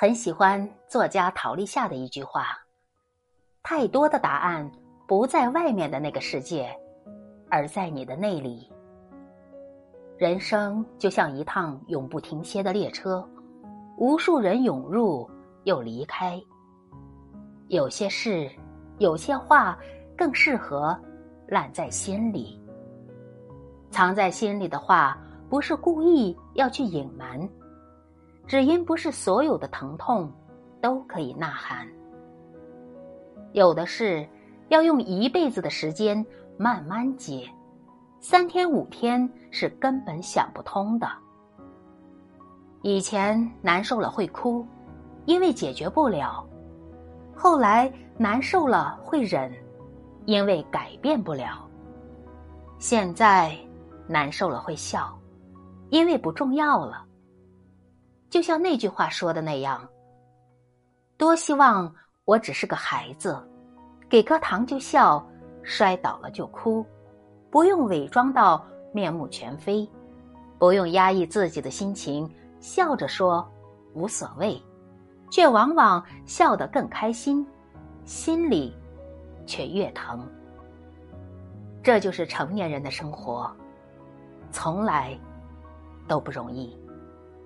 很喜欢作家陶立夏的一句话：“太多的答案不在外面的那个世界，而在你的内里。”人生就像一趟永不停歇的列车，无数人涌入又离开。有些事，有些话，更适合烂在心里。藏在心里的话，不是故意要去隐瞒。只因不是所有的疼痛都可以呐喊，有的事要用一辈子的时间慢慢解，三天五天是根本想不通的。以前难受了会哭，因为解决不了；后来难受了会忍，因为改变不了；现在难受了会笑，因为不重要了。就像那句话说的那样，多希望我只是个孩子，给颗糖就笑，摔倒了就哭，不用伪装到面目全非，不用压抑自己的心情，笑着说无所谓，却往往笑得更开心，心里却越疼。这就是成年人的生活，从来都不容易。